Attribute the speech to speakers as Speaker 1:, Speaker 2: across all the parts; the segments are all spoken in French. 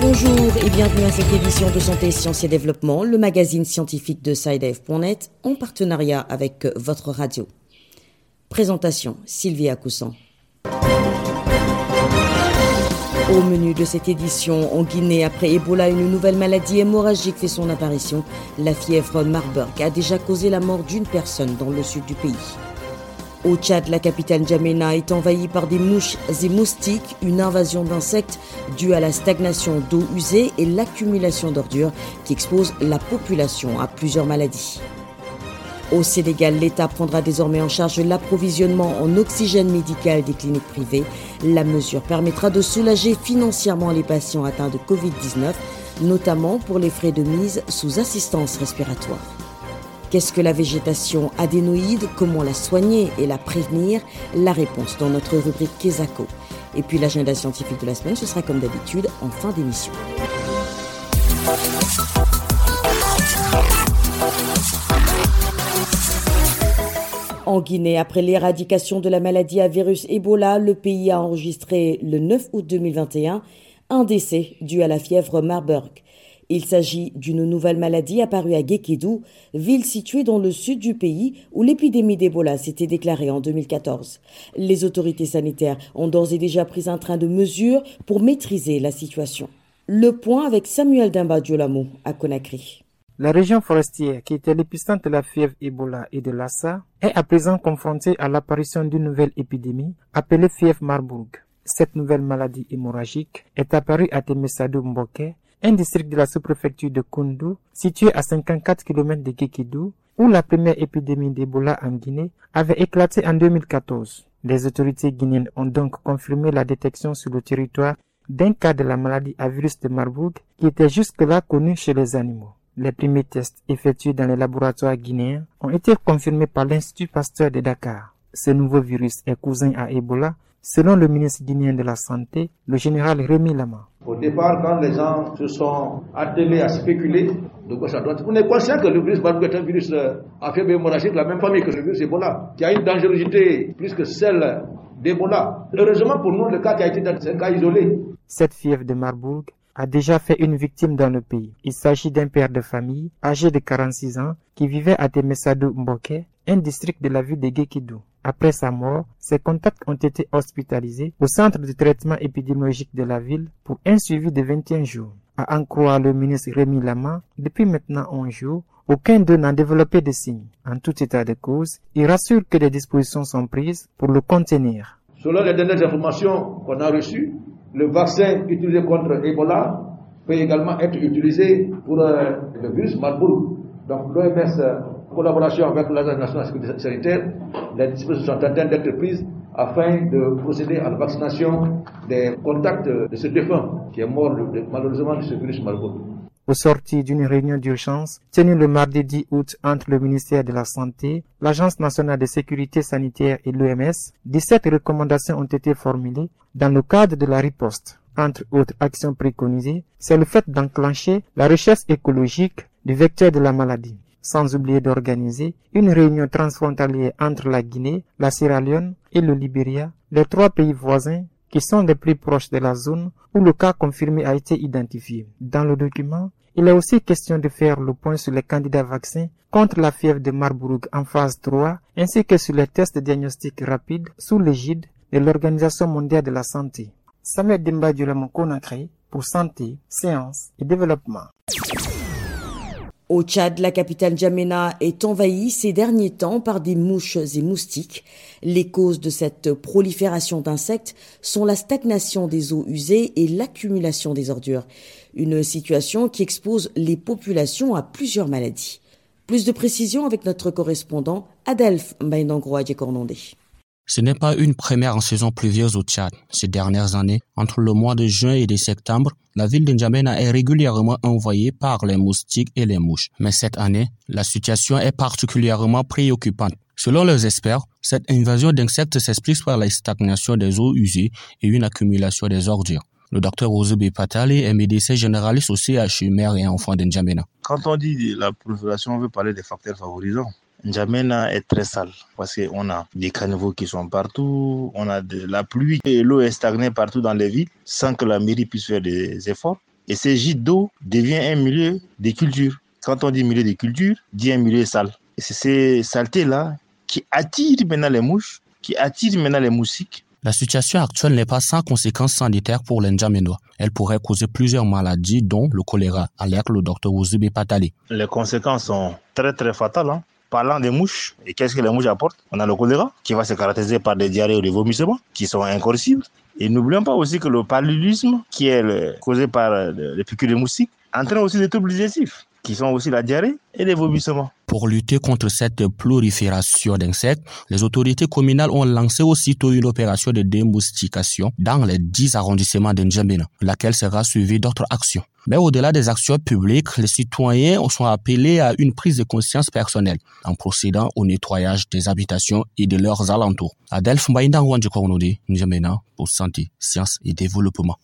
Speaker 1: Bonjour et bienvenue à cette édition de Santé, Sciences et Développement, le magazine scientifique de SciDev.net en partenariat avec votre radio. Présentation Sylvia Coussan. Au menu de cette édition, en Guinée, après Ebola, une nouvelle maladie hémorragique fait son apparition. La fièvre Marburg a déjà causé la mort d'une personne dans le sud du pays. Au Tchad, la capitale N'Djamena est envahie par des mouches et moustiques, une invasion d'insectes due à la stagnation d'eau usée et l'accumulation d'ordures qui expose la population à plusieurs maladies. Au Sénégal, l'État prendra désormais en charge l'approvisionnement en oxygène médical des cliniques privées. La mesure permettra de soulager financièrement les patients atteints de Covid-19, notamment pour les frais de mise sous assistance respiratoire. Qu'est-ce que la végétation adénoïde? Comment la soigner et la prévenir? La réponse dans notre rubrique Kesako. Et puis l'agenda scientifique de la semaine, ce sera comme d'habitude en fin d'émission. En Guinée, après l'éradication de la maladie à virus Ebola, le pays a enregistré le 9 août 2021 un décès dû à la fièvre Marburg. Il s'agit d'une nouvelle maladie apparue à Gekedou, ville située dans le sud du pays où l'épidémie d'Ebola s'était déclarée en 2014. Les autorités sanitaires ont d'ores et déjà pris un train de mesures pour maîtriser la situation. Le point avec Samuel Dimba Diolamo à Conakry.
Speaker 2: La région forestière, qui était l'épicentre de la fièvre Ebola et de Lassa, est à présent confrontée à l'apparition d'une nouvelle épidémie appelée fièvre Marburg. Cette nouvelle maladie hémorragique est apparue à Temesado Mboke, un district de la sous-préfecture de Kundu, situé à 54 km de Kekidou, où la première épidémie d'Ebola en Guinée avait éclaté en 2014. Les autorités guinéennes ont donc confirmé la détection sur le territoire d'un cas de la maladie à virus de Marburg qui était jusque-là connu chez les animaux. Les premiers tests effectués dans les laboratoires guinéens ont été confirmés par l'Institut Pasteur de Dakar. Ce nouveau virus est cousin à Ebola Selon le ministre guinéen de la Santé, le général Rémi Lama.
Speaker 3: Au départ, quand les gens se sont attelés à spéculer de gauche à droite, on est conscient que le virus Marburg est un virus euh, à faible hémorragique de la même famille que le virus Ebola, qui a une dangerosité plus que celle d'Ebola. Heureusement pour nous, le cas qui a été dans un cas isolé.
Speaker 2: Cette fièvre de Marburg a déjà fait une victime dans le pays. Il s'agit d'un père de famille âgé de 46 ans qui vivait à Temesado Mboke, un district de la ville de Gekidou. Après sa mort, ses contacts ont été hospitalisés au centre de traitement épidémiologique de la ville pour un suivi de 21 jours. À en croire le ministre Rémi Lama, depuis maintenant 11 jours, aucun d'eux n'a développé de signes. En tout état de cause, il rassure que des dispositions sont prises pour le contenir.
Speaker 3: Selon les dernières informations qu'on a reçues, le vaccin utilisé contre Ebola peut également être utilisé pour euh, le virus Marburg. Donc l'OMS collaboration avec l'Agence nationale de sécurité sanitaire, les dispositions sont en train d'être prises afin de procéder à la vaccination des contacts de ce défunt qui est mort malheureusement de ce virus Marburg.
Speaker 2: Au sorti d'une réunion d'urgence tenue le mardi 10 août entre le ministère de la Santé, l'Agence nationale de sécurité sanitaire et l'OMS, 17 recommandations ont été formulées dans le cadre de la riposte. Entre autres actions préconisées, c'est le fait d'enclencher la recherche écologique du vecteur de la maladie sans oublier d'organiser une réunion transfrontalière entre la Guinée, la Sierra Leone et le Libéria, les trois pays voisins qui sont les plus proches de la zone où le cas confirmé a été identifié. Dans le document, il est aussi question de faire le point sur les candidats vaccins contre la fièvre de Marburg en phase 3 ainsi que sur les tests de diagnostic rapide sous l'égide de l'Organisation mondiale de la santé. Samuel Dimba pour Santé, Sciences et Développement.
Speaker 1: Au Tchad, la capitale Djamena est envahie ces derniers temps par des mouches et moustiques. Les causes de cette prolifération d'insectes sont la stagnation des eaux usées et l'accumulation des ordures. Une situation qui expose les populations à plusieurs maladies. Plus de précisions avec notre correspondant Adelph Mbainangro Adjekornondé.
Speaker 4: Ce n'est pas une première en saison pluvieuse au Tchad. Ces dernières années, entre le mois de juin et de septembre, la ville de N'Djamena est régulièrement envoyée par les moustiques et les mouches. Mais cette année, la situation est particulièrement préoccupante. Selon les experts, cette invasion d'insectes s'explique par la stagnation des eaux usées et une accumulation des ordures. Le docteur Ozubi Patali est médecin généraliste au CHU mère et enfant de N'Djamena.
Speaker 5: Quand on dit la prolifération, on veut parler des facteurs favorisants N'Djamena est très sale parce qu'on a des caniveaux qui sont partout, on a de la pluie et l'eau est stagnée partout dans les villes sans que la mairie puisse faire des efforts. Et ces gîtes d'eau deviennent un milieu de culture. Quand on dit milieu de culture, dit un milieu sale. Et c'est ces saletés-là qui attirent maintenant les mouches, qui attirent maintenant les moustiques.
Speaker 4: La situation actuelle n'est pas sans conséquences sanitaires pour les N'Djamenois. Elle pourrait causer plusieurs maladies, dont le choléra, alerte le docteur Ouzube Patali.
Speaker 5: Les conséquences sont très très fatales. Hein. Parlant des mouches, et qu'est-ce que les mouches apportent? On a le choléra, qui va se caractériser par des diarrhées ou des vomissements, qui sont incorrigibles. Et n'oublions pas aussi que le paludisme, qui est causé par les piqûres de moustiques, entraîne aussi des troubles digestifs, qui sont aussi la diarrhée et les vomissements.
Speaker 4: Pour lutter contre cette prolifération d'insectes, les autorités communales ont lancé aussitôt une opération de démoustication dans les 10 arrondissements de N'Djamena, laquelle sera suivie d'autres actions. Mais au-delà des actions publiques, les citoyens sont appelés à une prise de conscience personnelle en procédant au nettoyage des habitations et de leurs alentours. Adelph Mbaïnda N'Djamena pour Santé, Sciences et Développement.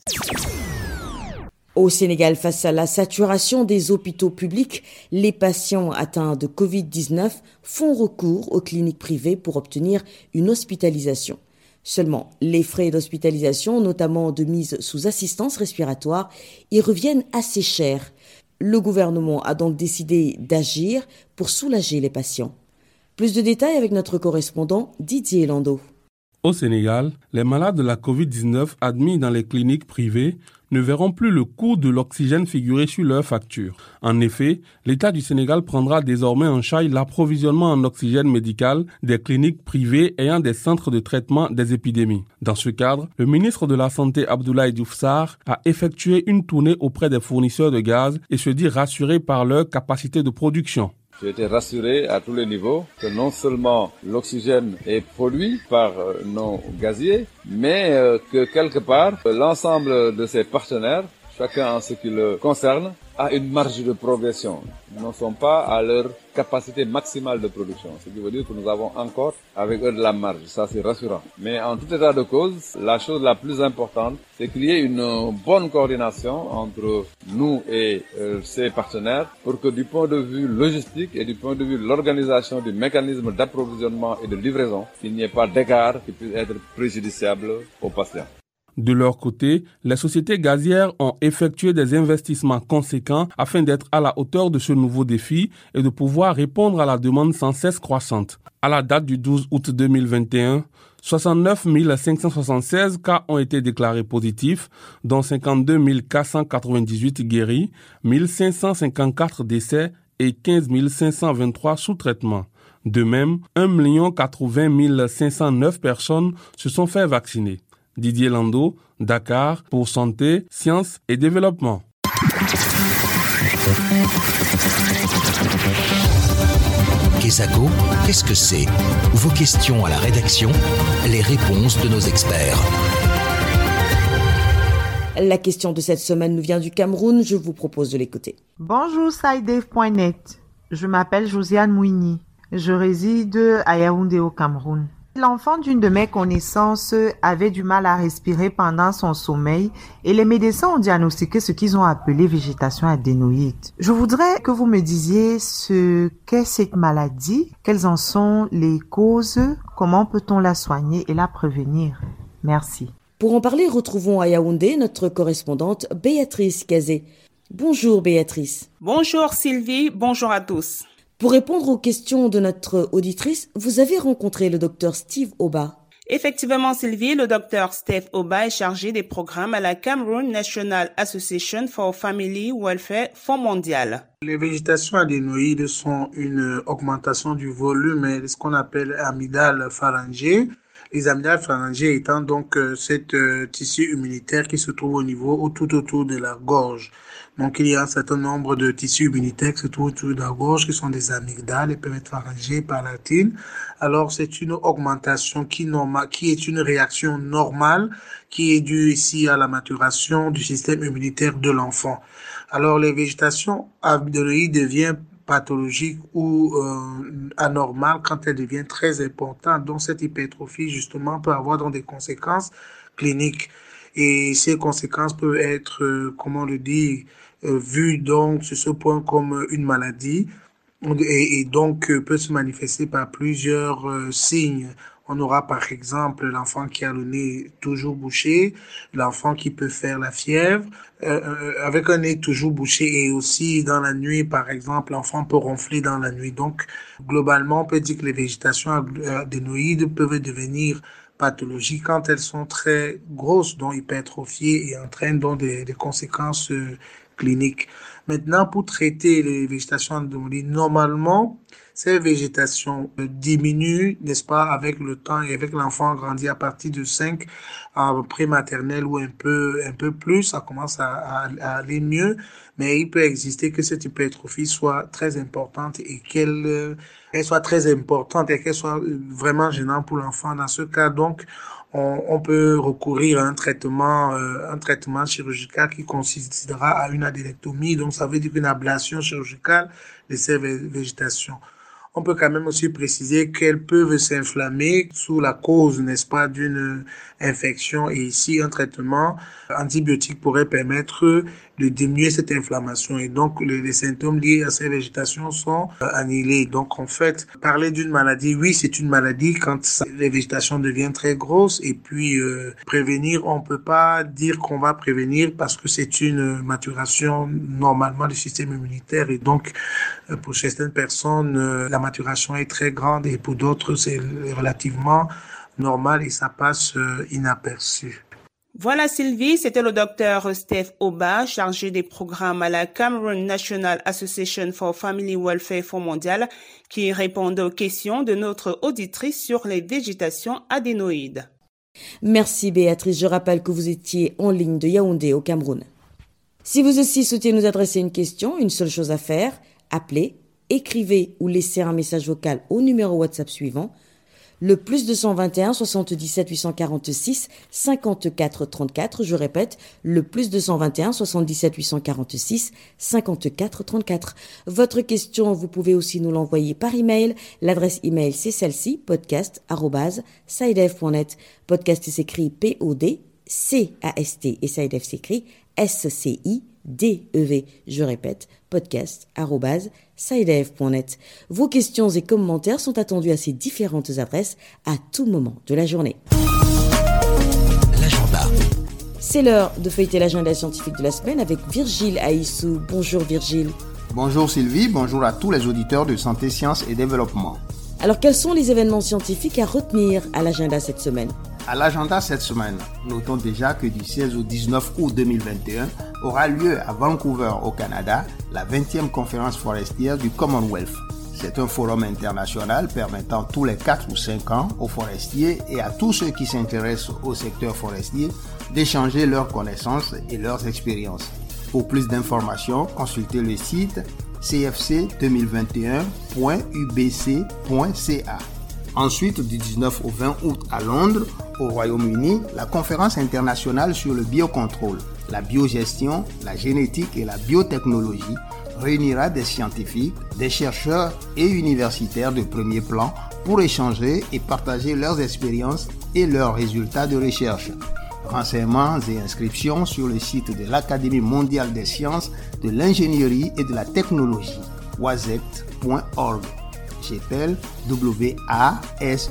Speaker 1: Au Sénégal, face à la saturation des hôpitaux publics, les patients atteints de Covid-19 font recours aux cliniques privées pour obtenir une hospitalisation. Seulement, les frais d'hospitalisation, notamment de mise sous assistance respiratoire, y reviennent assez cher. Le gouvernement a donc décidé d'agir pour soulager les patients. Plus de détails avec notre correspondant Didier Lando.
Speaker 6: Au Sénégal, les malades de la COVID-19 admis dans les cliniques privées ne verront plus le coût de l'oxygène figurer sur leur facture. En effet, l'État du Sénégal prendra désormais en charge l'approvisionnement en oxygène médical des cliniques privées ayant des centres de traitement des épidémies. Dans ce cadre, le ministre de la Santé Abdoulaye Diouf a effectué une tournée auprès des fournisseurs de gaz et se dit rassuré par leur capacité de production.
Speaker 7: J'ai été rassuré à tous les niveaux que non seulement l'oxygène est produit par euh, nos gaziers, mais euh, que quelque part, l'ensemble de ses partenaires, chacun en ce qui le concerne, a une marge de progression. Nous ne sommes pas à leur capacité maximale de production. Ce qui veut dire que nous avons encore avec eux de la marge. Ça, c'est rassurant. Mais en tout état de cause, la chose la plus importante, c'est qu'il y ait une bonne coordination entre nous et euh, ces partenaires pour que du point de vue logistique et du point de vue de l'organisation du mécanisme d'approvisionnement et de livraison, il n'y ait pas d'écart qui puisse être préjudiciable aux patients.
Speaker 6: De leur côté, les sociétés gazières ont effectué des investissements conséquents afin d'être à la hauteur de ce nouveau défi et de pouvoir répondre à la demande sans cesse croissante. À la date du 12 août 2021, 69 576 cas ont été déclarés positifs, dont 52 498 guéris, 1554 décès et 15 523 sous traitement. De même, 1 80 509 personnes se sont fait vacciner. Didier Lando, Dakar, pour santé, sciences et développement.
Speaker 8: Kesako, qu'est-ce que c'est? Vos questions à la rédaction, les réponses de nos experts.
Speaker 1: La question de cette semaine nous vient du Cameroun, je vous propose de l'écouter.
Speaker 9: Bonjour SciDev.net, je m'appelle Josiane Mouini, je réside à Yaoundé au Cameroun. L'enfant d'une de mes connaissances avait du mal à respirer pendant son sommeil et les médecins ont diagnostiqué ce qu'ils ont appelé végétation adénoïde. Je voudrais que vous me disiez ce qu'est cette maladie, quelles en sont les causes, comment peut-on la soigner et la prévenir. Merci.
Speaker 1: Pour en parler, retrouvons à Yaoundé notre correspondante Béatrice Cazé. Bonjour Béatrice.
Speaker 10: Bonjour Sylvie, bonjour à tous.
Speaker 1: Pour répondre aux questions de notre auditrice, vous avez rencontré le docteur Steve Oba.
Speaker 10: Effectivement, Sylvie, le docteur Steve Oba est chargé des programmes à la Cameroon National Association for Family Welfare Fonds mondial.
Speaker 11: Les végétations adénoïdes sont une augmentation du volume de ce qu'on appelle amygdale pharyngée. Les amygdales pharyngées étant donc euh, euh, tissu immunitaire qui se trouve au niveau ou tout autour de la gorge. Donc, il y a un certain nombre de tissus immunitaires qui se trouvent autour de la gorge, qui sont des amygdales, et peuvent être pharyngées, palatines. Alors, c'est une augmentation qui, normal, qui est une réaction normale, qui est due ici à la maturation du système immunitaire de l'enfant. Alors, les végétations amygdaloïdes deviennent pathologiques ou euh, anormales quand elles deviennent très importantes. Donc, cette hypertrophie, justement, peut avoir des conséquences cliniques. Et ces conséquences peuvent être, euh, comment le dire, euh, vu donc sur ce point comme une maladie et, donc peut se manifester par plusieurs signes. On aura par exemple l'enfant qui a le nez toujours bouché, l'enfant qui peut faire la fièvre, euh, euh, avec un nez toujours bouché et aussi dans la nuit, par exemple, l'enfant peut ronfler dans la nuit. Donc, globalement, on peut dire que les végétations adénoïdes peuvent devenir pathologiques quand elles sont très grosses, dont hypertrophiées et entraînent donc des, conséquences euh, cliniques. Maintenant, pour traiter les végétations adénoïdes, normalement, ces végétations diminuent, n'est-ce pas, avec le temps et avec l'enfant grandit à partir de 5 à prématernelle ou un peu, un peu plus, ça commence à, aller mieux, mais il peut exister que cette hypertrophie soit très importante et qu'elle euh, soit très importante et qu'elle soit vraiment gênante pour l'enfant. Dans ce cas, donc, on, peut recourir à un traitement, euh, un traitement chirurgical qui consistera à une adélectomie. Donc, ça veut dire une ablation chirurgicale de ces végétations on peut quand même aussi préciser qu'elles peuvent s'inflammer sous la cause, n'est-ce pas, d'une infection. Et ici, un traitement antibiotique pourrait permettre de diminuer cette inflammation. Et donc, les, symptômes liés à ces végétations sont euh, annihilés. Donc, en fait, parler d'une maladie, oui, c'est une maladie quand les végétations deviennent très grosses. Et puis, euh, prévenir, on peut pas dire qu'on va prévenir parce que c'est une maturation normalement du système immunitaire. Et donc, pour certaines personnes, la maturation est très grande et pour d'autres, c'est relativement normal et ça passe inaperçu.
Speaker 10: Voilà Sylvie, c'était le docteur Steph Oba, chargé des programmes à la Cameroon National Association for Family Welfare Fonds mondial, qui répondait aux questions de notre auditrice sur les végétations adénoïdes.
Speaker 1: Merci Béatrice, je rappelle que vous étiez en ligne de Yaoundé au Cameroun. Si vous aussi souhaitez nous adresser une question, une seule chose à faire, appelez, écrivez ou laissez un message vocal au numéro WhatsApp suivant le plus 221 77 846 54 34. Je répète, le plus 221 77 846 54 34. Votre question, vous pouvez aussi nous l'envoyer par email. L'adresse email, c'est celle-ci, podcast.sidef.net. Podcast s'écrit P-O-D, C-A-S-T et Sidef s'écrit S-C-I-D-E-V. Je répète, podcast.sidef.net. Vos questions et commentaires sont attendus à ces différentes adresses à tout moment de la journée. L'agenda. C'est l'heure de feuilleter l'agenda scientifique de la semaine avec Virgile Aïssou. Bonjour Virgile.
Speaker 12: Bonjour Sylvie, bonjour à tous les auditeurs de Santé, Sciences et Développement.
Speaker 1: Alors quels sont les événements scientifiques à retenir à l'agenda cette semaine?
Speaker 12: À l'agenda cette semaine, notons déjà que du 16 au 19 août 2021 aura lieu à Vancouver au Canada la 20e conférence forestière du Commonwealth. C'est un forum international permettant tous les 4 ou 5 ans aux forestiers et à tous ceux qui s'intéressent au secteur forestier d'échanger leurs connaissances et leurs expériences. Pour plus d'informations, consultez le site cfc2021.ubc.ca. Ensuite, du 19 au 20 août à Londres, au Royaume-Uni, la conférence internationale sur le biocontrôle, la biogestion, la génétique et la biotechnologie réunira des scientifiques, des chercheurs et universitaires de premier plan pour échanger et partager leurs expériences et leurs résultats de recherche. Renseignements et inscriptions sur le site de l'Académie mondiale des sciences, de l'ingénierie et de la technologie, wazet.org w-a-s-e-t.org.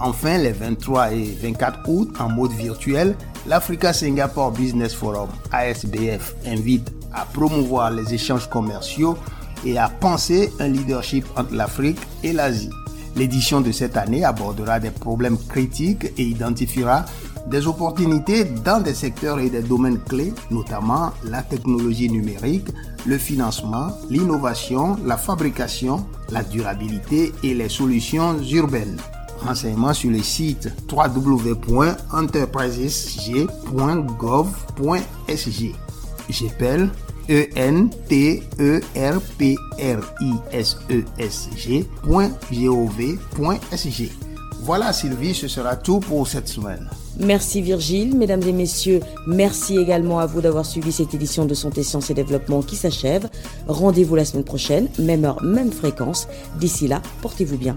Speaker 12: Enfin, les 23 et 24 août, en mode virtuel, l'Africa Singapore Business Forum, ASBF, invite à promouvoir les échanges commerciaux et à penser un leadership entre l'Afrique et l'Asie. L'édition de cette année abordera des problèmes critiques et identifiera des opportunités dans des secteurs et des domaines clés, notamment la technologie numérique, le financement, l'innovation, la fabrication, la durabilité et les solutions urbaines. Renseignements sur le site www.enterprisesg.gov.sg. J'appelle e n t e r p r i s e s g.gov.sg. Voilà Sylvie, ce sera tout pour cette semaine.
Speaker 1: Merci Virgile, mesdames et messieurs, merci également à vous d'avoir suivi cette édition de Santé, Sciences et Développement qui s'achève. Rendez-vous la semaine prochaine, même heure, même fréquence. D'ici là, portez-vous bien.